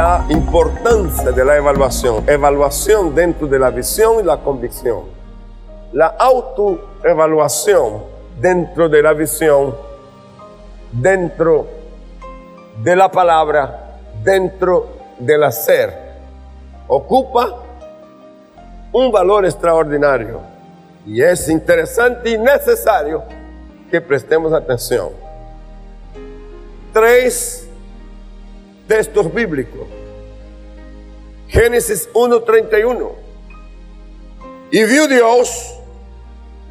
la importancia de la evaluación. Evaluación dentro de la visión y la convicción. La autoevaluación dentro de la visión, dentro de la palabra, dentro del hacer, ocupa un valor extraordinario. Y es interesante y necesario que prestemos atención. Tres textos bíblicos. Génesis 1.31. Y vio Dios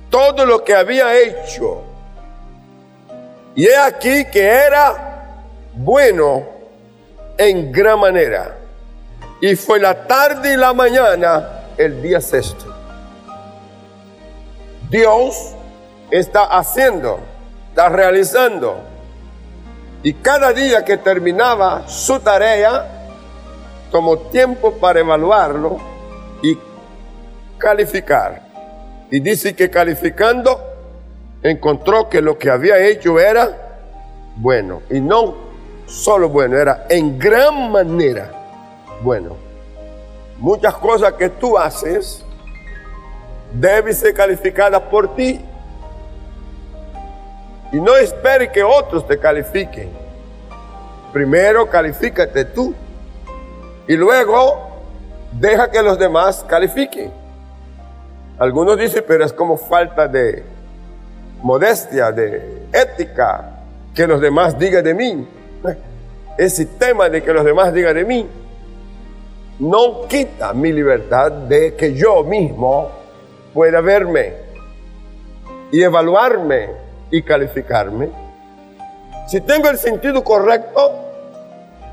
todo lo que había hecho. Y he aquí que era bueno en gran manera. Y fue la tarde y la mañana el día sexto. Dios está haciendo, está realizando. Y cada día que terminaba su tarea, tomó tiempo para evaluarlo y calificar. Y dice que calificando, encontró que lo que había hecho era bueno. Y no solo bueno, era en gran manera bueno. Muchas cosas que tú haces deben ser calificadas por ti. Y no espere que otros te califiquen. Primero califícate tú. Y luego deja que los demás califiquen. Algunos dicen, pero es como falta de modestia, de ética, que los demás digan de mí. Ese tema de que los demás digan de mí no quita mi libertad de que yo mismo pueda verme y evaluarme y calificarme. Si tengo el sentido correcto,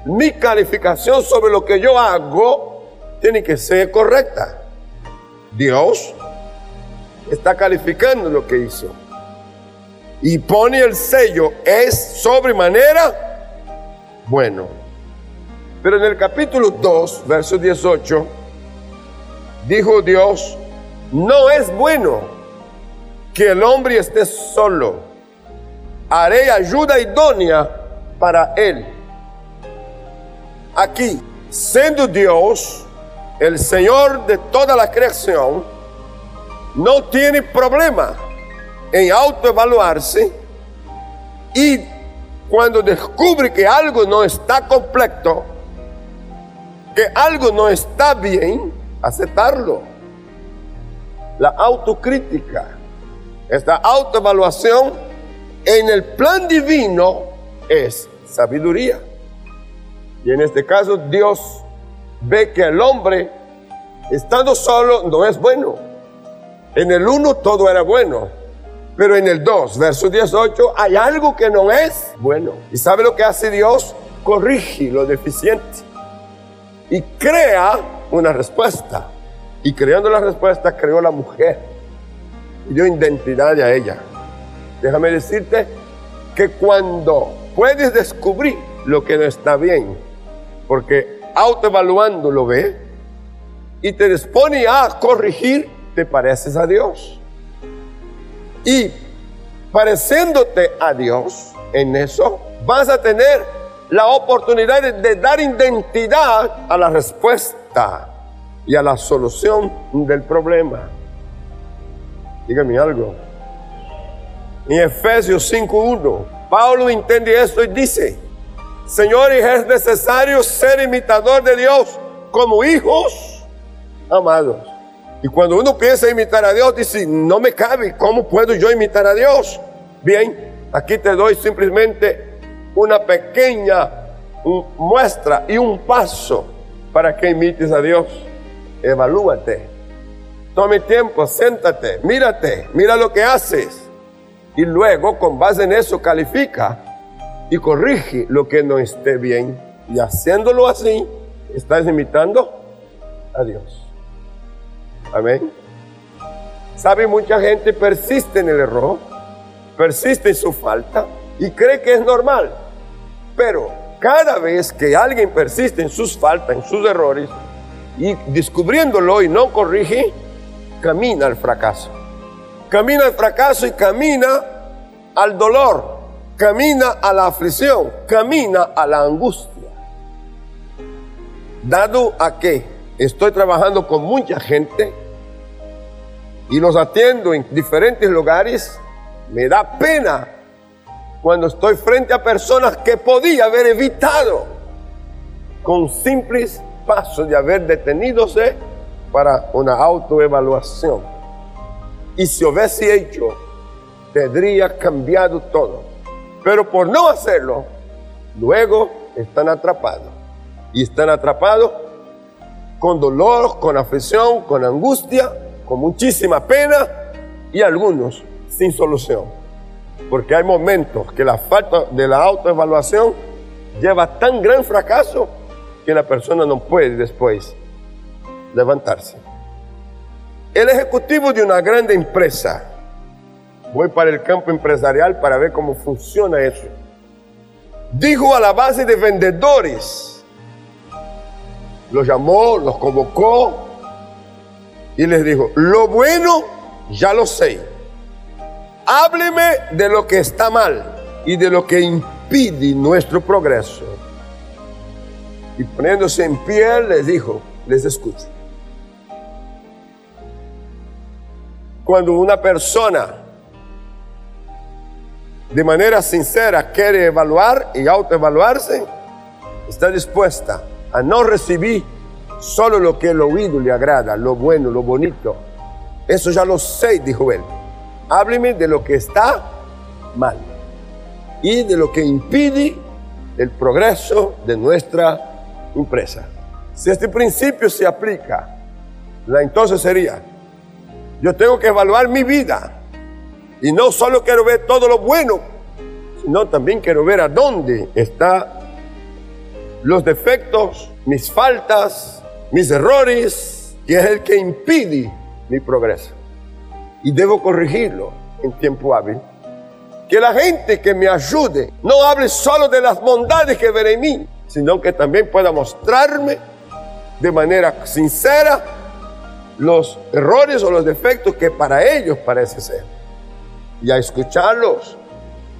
mi calificación sobre lo que yo hago tiene que ser correcta. Dios está calificando lo que hizo. Y pone el sello, es sobremanera bueno. Pero en el capítulo 2, verso 18, dijo Dios, no es bueno que el hombre esté solo. Haré ayuda idónea para él. Aquí, siendo Dios el Señor de toda la creación, no tiene problema en autoevaluarse y cuando descubre que algo no está completo, que algo no está bien, aceptarlo. La autocrítica, esta autoevaluación en el plan divino es sabiduría. Y en este caso Dios ve que el hombre, estando solo, no es bueno. En el 1 todo era bueno. Pero en el 2, verso 18, hay algo que no es bueno. ¿Y sabe lo que hace Dios? Corrige lo deficiente. Y crea una respuesta. Y creando la respuesta, creó la mujer. Y dio identidad a ella. Déjame decirte que cuando puedes descubrir lo que no está bien, porque autoevaluando lo ve, y te dispone a corregir, te pareces a Dios. Y pareciéndote a Dios en eso, vas a tener la oportunidad de, dar identidad a la respuesta y a la solución del problema. Dígame algo. En Efesios 5.1, Pablo entiende esto y dice, señores, es necesario ser imitador de Dios como hijos amados. Y cuando uno piensa imitar a Dios, dice, no me cabe, ¿cómo puedo yo imitar a Dios? Bien, aquí te doy simplemente una pequeña muestra y un paso para que imites a Dios. Evalúate. Tome tiempo, siéntate, mírate, mira lo que haces. Y luego, con base en eso, califica y corrige lo que no esté bien. Y haciéndolo así, estás imitando a Dios. Amén. ¿Sabe? Mucha gente persiste en el error, persiste en su falta y cree que es normal. Pero cada vez que alguien persiste en sus faltas, en sus errores, y descubriéndolo y no corrige, camina al fracaso. Camina al fracaso y camina al dolor, camina a la aflicción, camina a la angustia. dado a que estoy trabajando con mucha gente y los atiendo en diferentes lugares, me da pena cuando estoy frente a personas que podía haber evitado con simples pasos de haber detenidos para una autoevaluación. Y si hubiese hecho, tendría cambiado todo. Pero por no hacerlo, luego están atrapados. Y están atrapados con dolor, con aflicción, con angustia, con muchísima pena y algunos sin solución. Porque hay momentos que la falta de la autoevaluación lleva tan gran fracaso que la persona no puede después levantarse. El ejecutivo de una grande empresa, voy para el campo empresarial para ver cómo funciona eso, dijo a la base de vendedores, los llamó, los convocó y les dijo, lo bueno ya lo sé, hábleme de lo que está mal y de lo que impide nuestro progreso. Y poniéndose en pie, les dijo, les escucho. Cuando una persona de manera sincera quiere evaluar y autoevaluarse, está dispuesta a no recibir solo lo que el oído le agrada, lo bueno, lo bonito. Eso ya lo sé, dijo él. Hábleme de lo que está mal y de lo que impide el progreso de nuestra empresa. Si este principio se aplica, la entonces sería, yo tengo que evaluar mi vida y no solo quiero ver todo lo bueno, sino también quiero ver a dónde están los defectos, mis faltas, mis errores, que es el que impide mi progreso. Y debo corregirlo en tiempo hábil. Que la gente que me ayude no hable solo de las bondades que veré en mí, sino que también pueda mostrarme de manera sincera los errores o los defectos que para ellos parece ser. Y a escucharlos,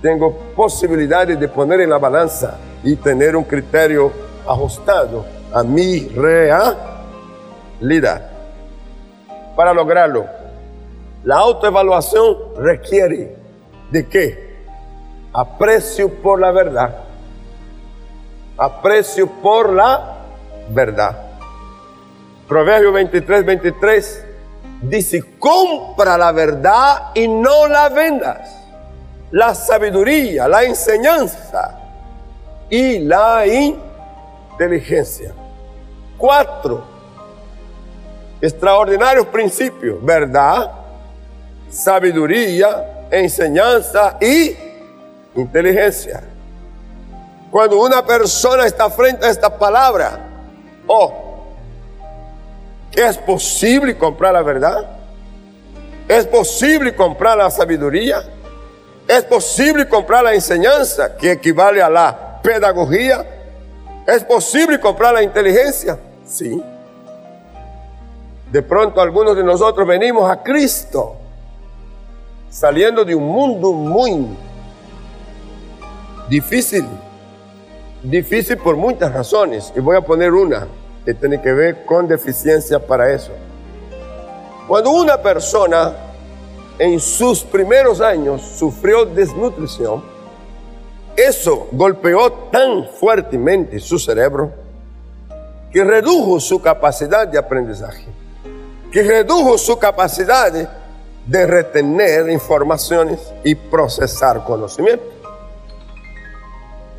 tengo posibilidades de poner en la balanza y tener un criterio ajustado a mi realidad. Para lograrlo, la autoevaluación requiere de qué? Aprecio por la verdad aprecio por la verdad. Proverbio 23, 23 dice, compra la verdad y no la vendas. La sabiduría, la enseñanza y la inteligencia. Cuatro extraordinarios principios, verdad, sabiduría, enseñanza y inteligencia. Cuando una persona está frente a esta palabra, oh, ¿es posible comprar la verdad? ¿Es posible comprar la sabiduría? ¿Es posible comprar la enseñanza que equivale a la pedagogía? ¿Es posible comprar la inteligencia? Sí. De pronto algunos de nosotros venimos a Cristo saliendo de un mundo muy difícil Difícil por muchas razones, y voy a poner una que tiene que ver con deficiencia para eso. Cuando una persona en sus primeros años sufrió desnutrición, eso golpeó tan fuertemente su cerebro que redujo su capacidad de aprendizaje, que redujo su capacidad de retener informaciones y procesar conocimiento.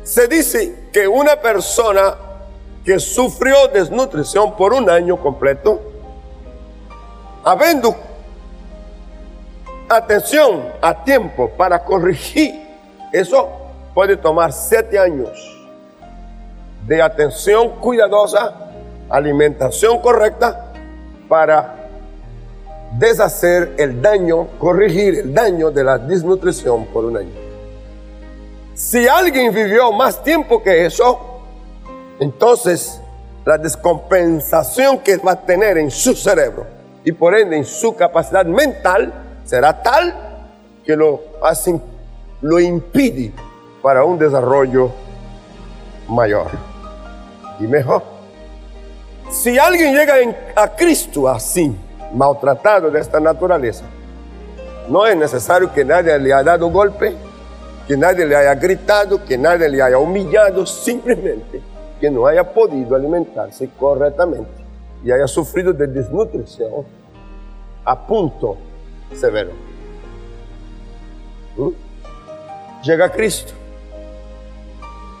Se dice que una persona que sufrió desnutrición por un año completo, habiendo atención a tiempo para corregir, eso puede tomar siete años de atención cuidadosa, alimentación correcta, para deshacer el daño, corregir el daño de la desnutrición por un año. Si alguien vivió más tiempo que eso, entonces la descompensación que va a tener en su cerebro y por ende en su capacidad mental será tal que lo, hace, lo impide para un desarrollo mayor y mejor. Si alguien llega a Cristo así, maltratado de esta naturaleza, no es necesario que nadie le haya dado golpe, que nadie le haya gritado, que nadie le haya humillado, simplemente que no haya podido alimentarse correctamente y haya sufrido de desnutrición a punto severo. ¿Mm? Llega Cristo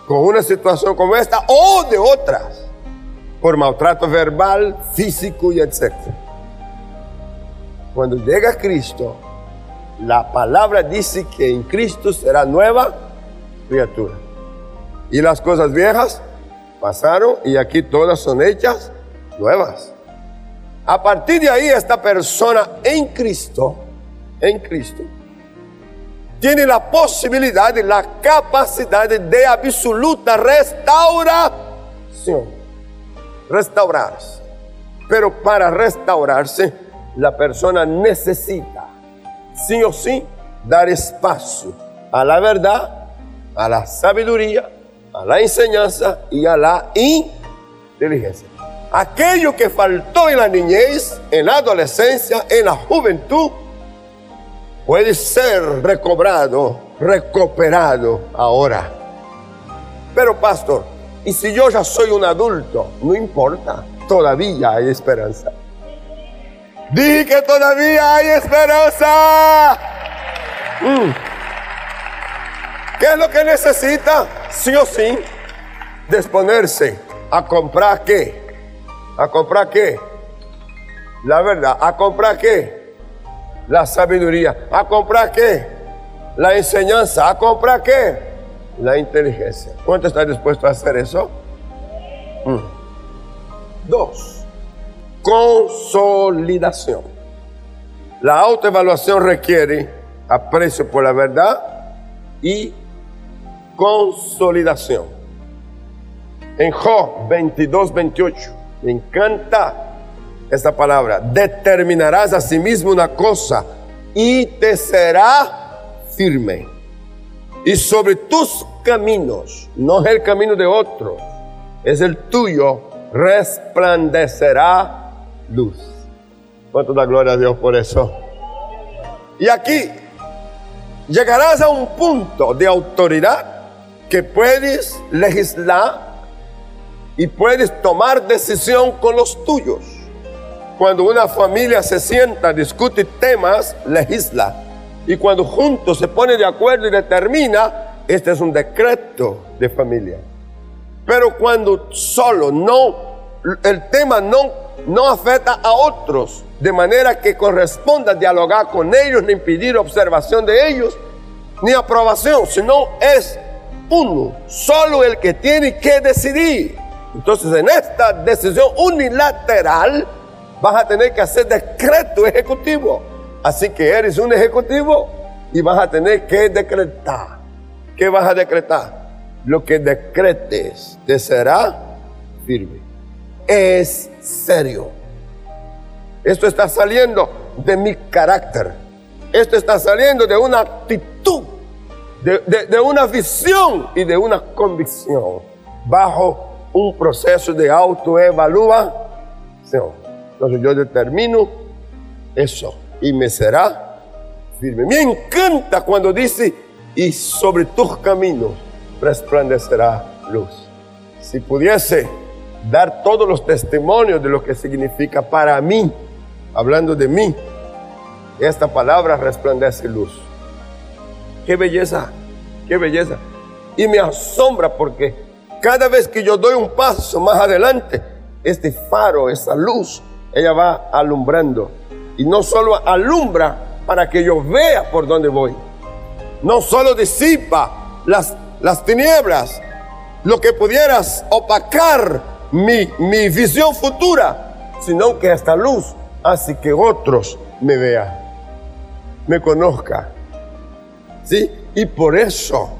con una situación como esta o de otras, por maltrato verbal, físico y etc. Cuando llega Cristo, la palabra dice que en Cristo será nueva criatura. Y las cosas viejas pasaron y aquí todas son hechas nuevas. A partir de ahí esta persona en Cristo, en Cristo, tiene la posibilidad y la capacidad de absoluta restauración. Restaurarse. Pero para restaurarse, la persona necesita, sí o sí, dar espacio a la verdad, a la sabiduría, a la enseñanza y a la inteligencia. Aquello que faltó en la niñez, en la adolescencia, en la juventud, puede ser recobrado, recuperado ahora. Pero pastor, ¿y si yo ya soy un adulto? No importa, todavía hay esperanza. Dije que todavía hay esperanza. Mm. ¿Qué es lo que necesita? Sí o sí, disponerse a comprar qué? ¿A comprar qué? La verdad. ¿A comprar qué? la sabiduría. ¿A comprar qué? La enseñanza. ¿A comprar qué? La inteligencia. ¿Cuánto está dispuesto a hacer eso? Mm. Dos. Consolidación. La autoevaluación requiere aprecio por la verdad y consolidación. En Job 22, 28, me encanta esta palabra, determinarás a sí mismo una cosa y te será firme. Y sobre tus caminos, no es el camino de otro, es el tuyo, resplandecerá luz. ¿Cuánto da gloria a Dios por eso? Y aquí llegarás a un punto de autoridad que puedes legislar y puedes tomar decisión con los tuyos. Cuando una familia se sienta, discute temas, legisla. Y cuando juntos se pone de acuerdo y determina, este es un decreto de familia. Pero cuando solo no, el tema no, no afecta a otros, de manera que corresponda dialogar con ellos, ni impedir observación de ellos, ni aprobación, sino es uno, solo el que tiene que decidir. Entonces, en esta decisión unilateral, vas a tener que hacer decreto ejecutivo. Así que eres un ejecutivo y vas a tener que decretar. ¿Qué vas a decretar? Lo que decretes te será firme. Es serio. Esto está saliendo de mi carácter. Esto está saliendo de una actitud, de, de una visión y de una convicción bajo un proceso de autoevaluación. Entonces yo determino eso y me será firme. Me encanta cuando dice, y sobre tus caminos resplandecerá luz. Si pudiese dar todos los testimonios de lo que significa para mí, hablando de mí, esta palabra resplandece luz. Qué belleza, qué belleza. Y me asombra porque cada vez que yo doy un paso más adelante, este faro, esa luz, ella va alumbrando. Y no solo alumbra para que yo vea por dónde voy. No solo disipa las, las tinieblas, lo que pudieras opacar mi, mi visión futura, sino que esta luz hace que otros me vean, me conozcan. ¿Sí? Y por eso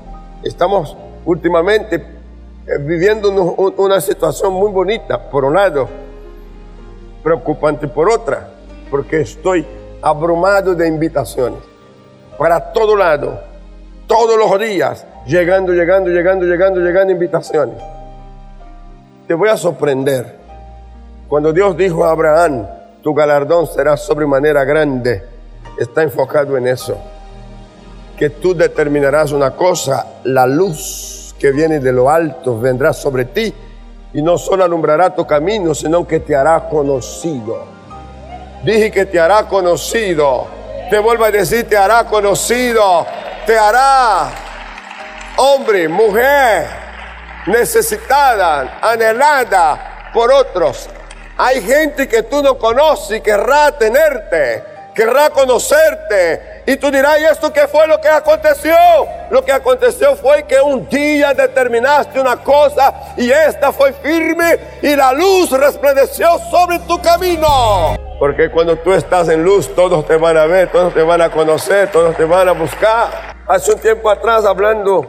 estamos últimamente eh, viviendo una situación muy bonita. Por un lado, preocupante por otra, porque estoy abrumado de invitaciones para todo lado, todos los días, llegando, llegando, llegando, llegando, llegando invitaciones. Te voy a sorprender. Cuando Dios dijo a Abraham, tu galardón será sobremanera grande, está enfocado en eso. Que tú determinarás una cosa, la luz que viene de lo alto vendrá sobre ti y no solo alumbrará tu camino, sino que te hará conocido. Dije que te hará conocido. Te vuelvo a decir, te hará conocido. Te hará hombre, mujer, necesitada, anhelada por otros. Hay gente que tú no conoces y querrá tenerte, querrá conocerte. Y tú dirás, ¿y esto qué fue lo que aconteció? Lo que aconteció fue que un día determinaste una cosa y esta fue firme y la luz resplandeció sobre tu camino. Porque cuando tú estás en luz, todos te van a ver, todos te van a conocer, todos te van a buscar. Hace un tiempo atrás, hablando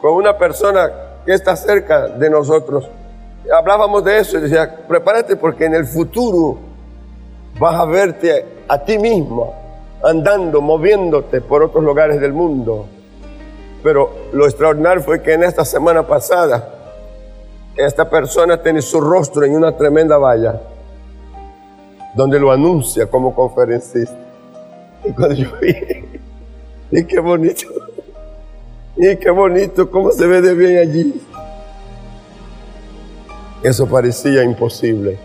con una persona que está cerca de nosotros, hablábamos de eso y decía, prepárate porque en el futuro vas a verte a ti mismo andando, moviéndote por otros lugares del mundo. Pero lo extraordinario fue que en esta semana pasada, esta persona tiene su rostro en una tremenda valla, donde lo anuncia como conferencista. Y cuando yo vi, y qué bonito, y qué bonito, cómo se ve de bien allí. Eso parecía imposible,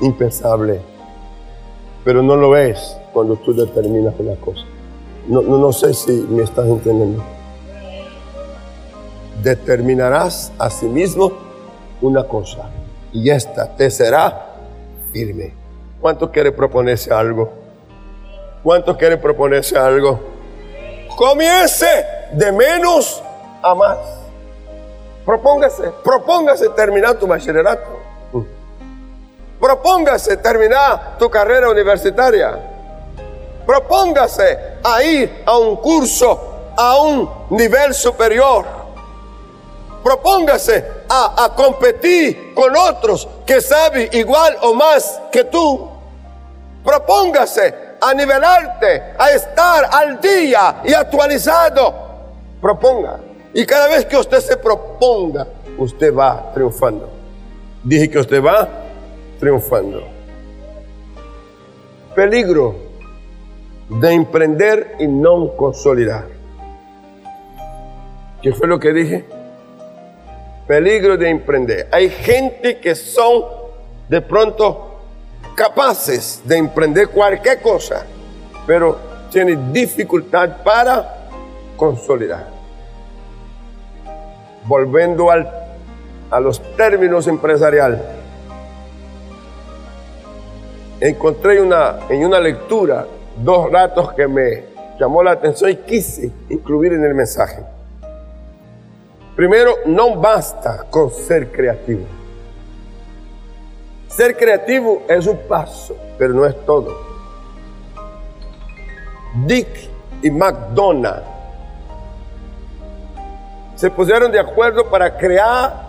impensable, pero no lo es cuando tú determinas una cosa. No, no, no sé si me estás entendiendo. Determinarás a sí mismo una cosa y esta te será firme. ¿Cuánto quiere proponerse algo? ¿Cuánto quiere proponerse algo? Comience de menos a más. Propóngase, propóngase terminar tu bachillerato. Propóngase terminar tu carrera universitaria. Propóngase a ir a un curso a un nivel superior. Propóngase a, competir con otros que saben igual o más que tú. Propóngase a nivelarte, a estar al día y actualizado. Proponga. Y cada vez que usted se proponga, usted va triunfando. Dije que usted va triunfando. Peligro de emprender y no consolidar. ¿Qué fue lo que dije? Peligro de emprender. Hay gente que son de pronto capaces de emprender cualquier cosa, pero tienen dificultad para consolidar volviendo al, a los términos empresariales, encontré una, en una lectura dos datos que me llamó la atención y quise incluir en el mensaje. Primero, no basta con ser creativo. Ser creativo es un paso, pero no es todo. Dick y McDonald se pusieron de acuerdo para crear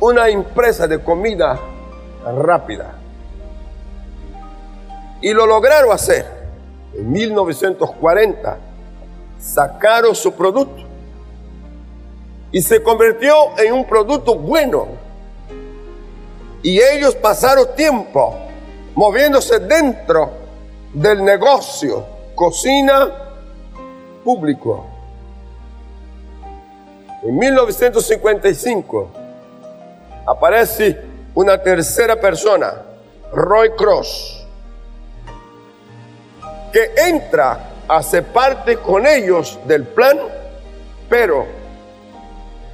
una empresa de comida rápida. Y lo lograron hacer. En 1940 sacaron su producto y se convirtió en un producto bueno. Y ellos pasaron tiempo moviéndose dentro del negocio, cocina público. En 1955 aparece una tercera persona, Roy Cross, que entra ser parte con ellos del plan, pero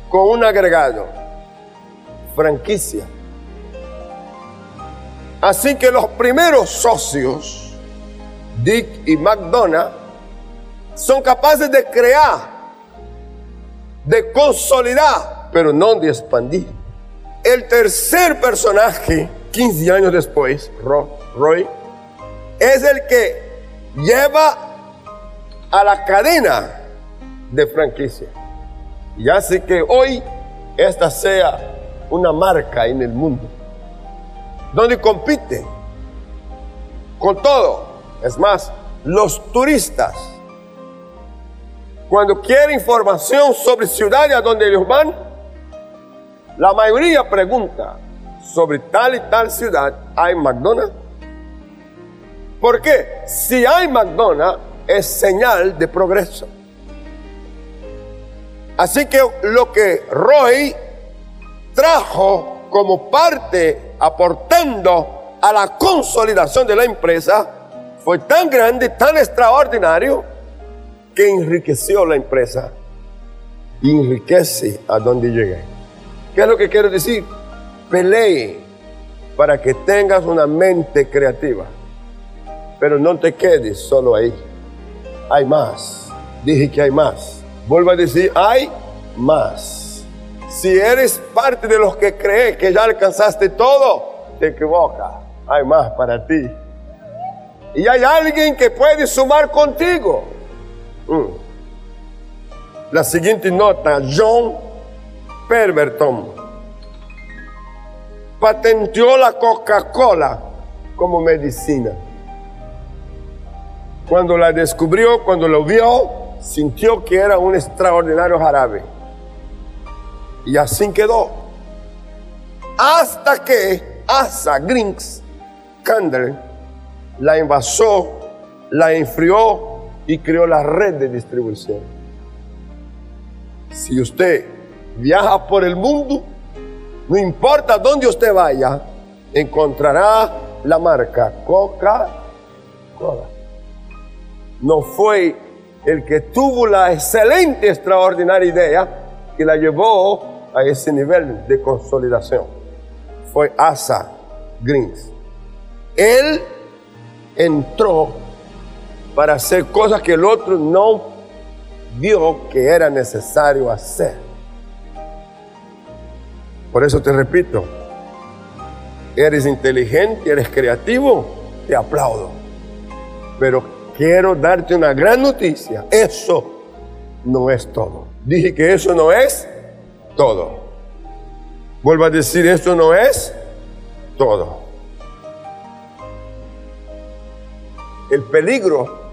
con un agregado, franquicia. Así que los primeros socios, Dick y McDonough, son capaces de crear de consolidar, pero no de expandir. El tercer personaje, 15 años después, Roy, es el que lleva a la cadena de franquicia. Y hace que hoy esta sea una marca en el mundo, donde compite con todo. Es más, los turistas cuando quiere información sobre ciudades a donde ellos van, la mayoría pregunta sobre tal y tal ciudad hay McDonald's. ¿Por qué? Si hay McDonald's es señal de progreso. Así que lo que Roy trajo como parte aportando a la consolidación de la empresa fue tan grande, tan extraordinario, que enriqueció la empresa. Y enriquece a donde llegue. ¿Qué es lo que quiero decir? Pelee para que tengas una mente creativa. Pero no te quedes solo ahí. Hay más. Dije que hay más. Vuelvo a decir, hay más. Si eres parte de los que cree que ya alcanzaste todo, te equivocas. Hay más para ti. Y hay alguien que puede sumar contigo. Mm. La siguiente nota, John Perverton patenteó la Coca-Cola como medicina. Cuando la descubrió, cuando lo vio, sintió que era un extraordinario jarabe. Y así quedó. Hasta que Asa Grinks Candler la envasó, la enfrió y creó la red de distribución. Si usted viaja por el mundo, no importa dónde usted vaya, encontrará la marca Coca-Cola. No fue el que tuvo la excelente, extraordinaria idea que la llevó a ese nivel de consolidación. Fue Asa Greens. Él entró para hacer cosas que el otro no vio que era necesario hacer. Por eso te repito, eres inteligente, eres creativo, te aplaudo. Pero quiero darte una gran noticia. Eso no es todo. Dije que eso no es todo. Vuelvo a decir, eso no es todo. El peligro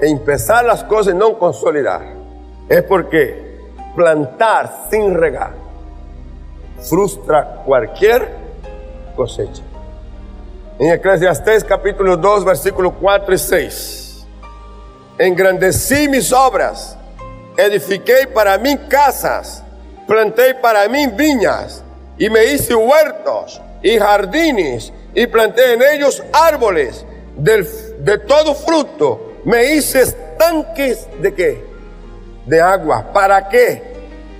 de empezar las cosas y no consolidar es porque plantar sin regar frustra cualquier cosecha. En Eclesiastés capítulo 2, versículo 4 y 6. Engrandecí mis obras, edifiqué para mí casas, planté para mí viñas, y me hice huertos y jardines, y planté en ellos árboles de todo fruto. Me hice estanques de qué? De agua. ¿Para qué?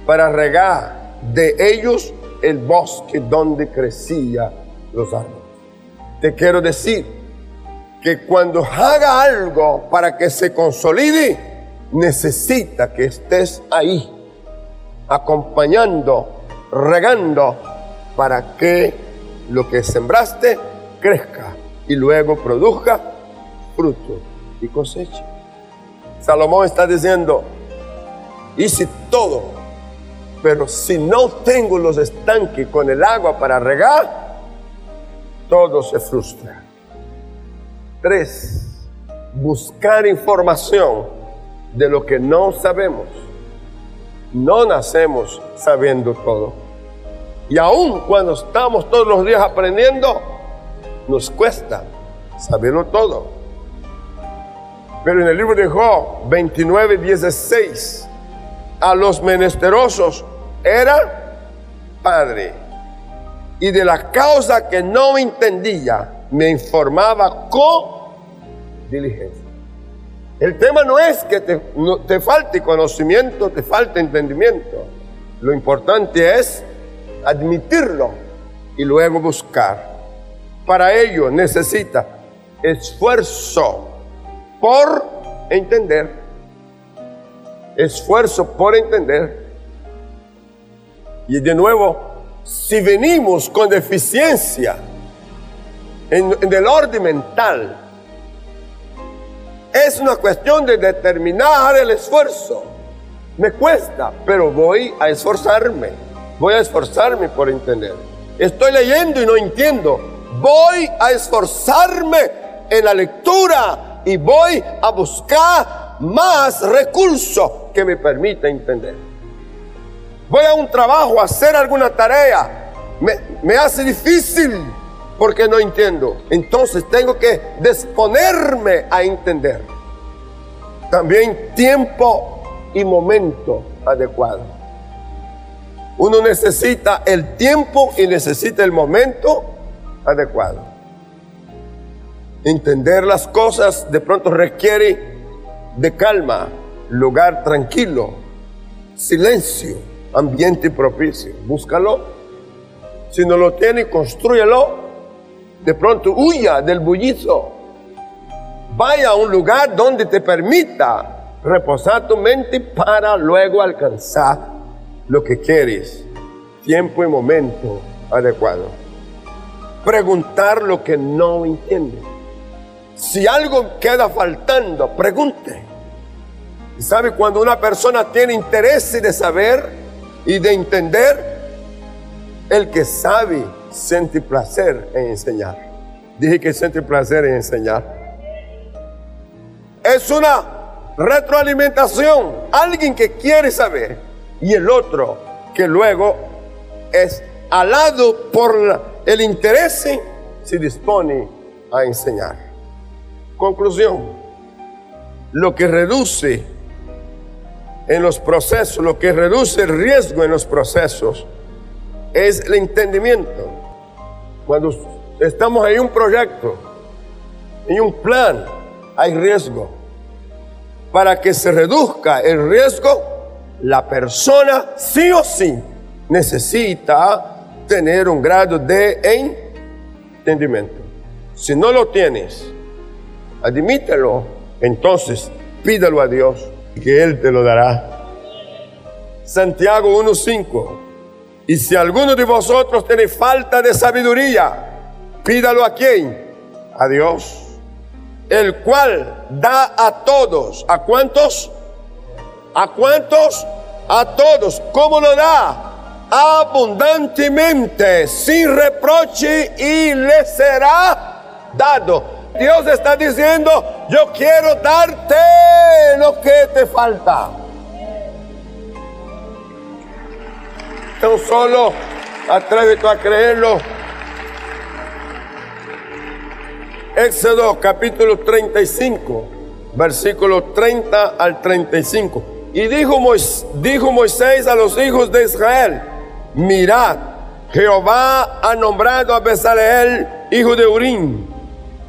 Para regar de ellos el bosque donde crecía los árboles te quiero decir que cuando haga algo para que se consolide, necesita que estés ahí, acompañando, regando, para que lo que sembraste crezca y luego produzca fruto y cosecha. Salomón está diciendo, hice todo, pero si no tengo los estanques con el agua para regar, todo se frustra. Tres, buscar información de lo que no sabemos. No nacemos sabiendo todo. Y aun cuando estamos todos los días aprendiendo, nos cuesta saberlo todo. Pero en el libro de Job 29, 16, a los menesterosos era padre y de la causa que no entendía, me informaba con diligencia. El tema no es que te, te falte conocimiento, te falte entendimiento. Lo importante es admitirlo y luego buscar. Para ello necesita esfuerzo por entender. Esfuerzo por entender. Y de nuevo, si venimos con deficiencia en, el orden mental, es una cuestión de determinar el esfuerzo. Me cuesta, pero voy a esforzarme. Voy a esforzarme por entender. Estoy leyendo y no entiendo. Voy a esforzarme en la lectura y voy a buscar más recursos que me permita entender voy a un trabajo a hacer alguna tarea, me, me hace difícil porque no entiendo. Entonces tengo que disponerme a entender. También tiempo y momento adecuado. Uno necesita el tiempo y necesita el momento adecuado. Entender las cosas de pronto requiere de calma, lugar tranquilo, silencio, ambiente propicio. Búscalo. Si no lo tiene, construyelo. De pronto huya del bullizo. Vaya a un lugar donde te permita reposar tu mente para luego alcanzar lo que quieres. Tiempo y momento adecuado. Preguntar lo que no entiende. Si algo queda faltando, pregunte. ¿Sabe cuando una persona tiene interés de saber y de entender? El que sabe siente placer en enseñar. Dije que siente placer en enseñar. Es una retroalimentación. Alguien que quiere saber y el otro que luego es alado por el interés se dispone a enseñar. Conclusión. Lo que reduce en los procesos, lo que reduce el riesgo en los procesos es el entendimiento. Cuando estamos en un proyecto, en un plan, hay riesgo. Para que se reduzca el riesgo, la persona sí o sí necesita tener un grado de entendimiento. Si no lo tienes, admítelo, entonces pídalo a Dios que Él te lo dará. Santiago 1.5. Y si alguno de vosotros tiene falta de sabiduría, pídalo a quién? A Dios. El cual da a todos. ¿A cuántos? ¿A cuántos? A todos. ¿Cómo lo da? Abundantemente, sin reproche y le será dado. Dios está diciendo, yo quiero darte lo que te falta. Tan solo atrévete a creerlo. Éxodo capítulo 35, versículo 30 al 35. Y dijo, dijo Moisés a los hijos de Israel, mirad, Jehová ha nombrado a Bezaleel, hijo de Urín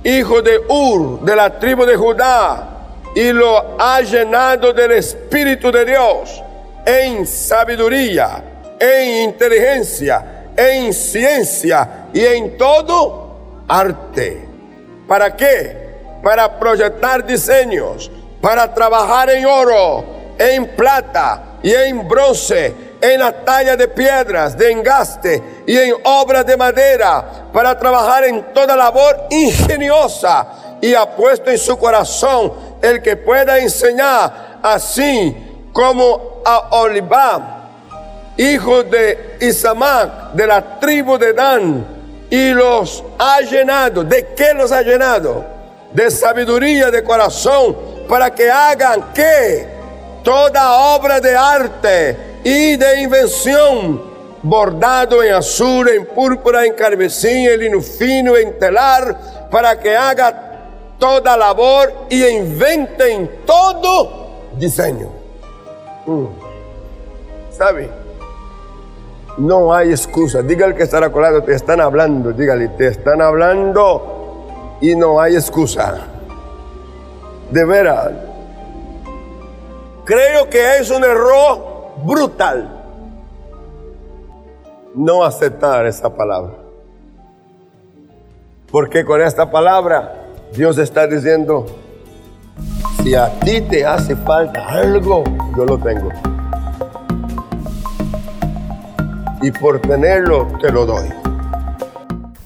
hijo de Ur, de la tribu de Judá, y lo ha llenado del Espíritu de Dios en sabiduría, en inteligencia, en ciencia y en todo arte. ¿Para qué? Para proyectar diseños, para trabajar en oro, en plata y en bronce en la talla de piedras, de engaste y en obras de madera, para trabajar en toda labor ingeniosa. Y ha puesto en su corazón el que pueda enseñar, así como a Olibá, hijo de Isamac, de la tribu de Dan, y los ha llenado. ¿De qué los ha llenado? De sabiduría de corazón, para que hagan que toda obra de arte, y de invención, bordado en azul, en púrpura, en carmesí, en lino fino, en telar, para que haga toda labor y invente en todo diseño. Mm. ¿Sabe? No hay excusa. Dígale que estará colado, te están hablando, dígale, te están hablando y no hay excusa. De veras. Creo que es un error brutal no aceptar esta palabra. Porque con esta palabra Dios está diciendo, si a ti te hace falta algo, yo lo tengo. Y por tenerlo te lo doy.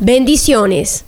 Bendiciones.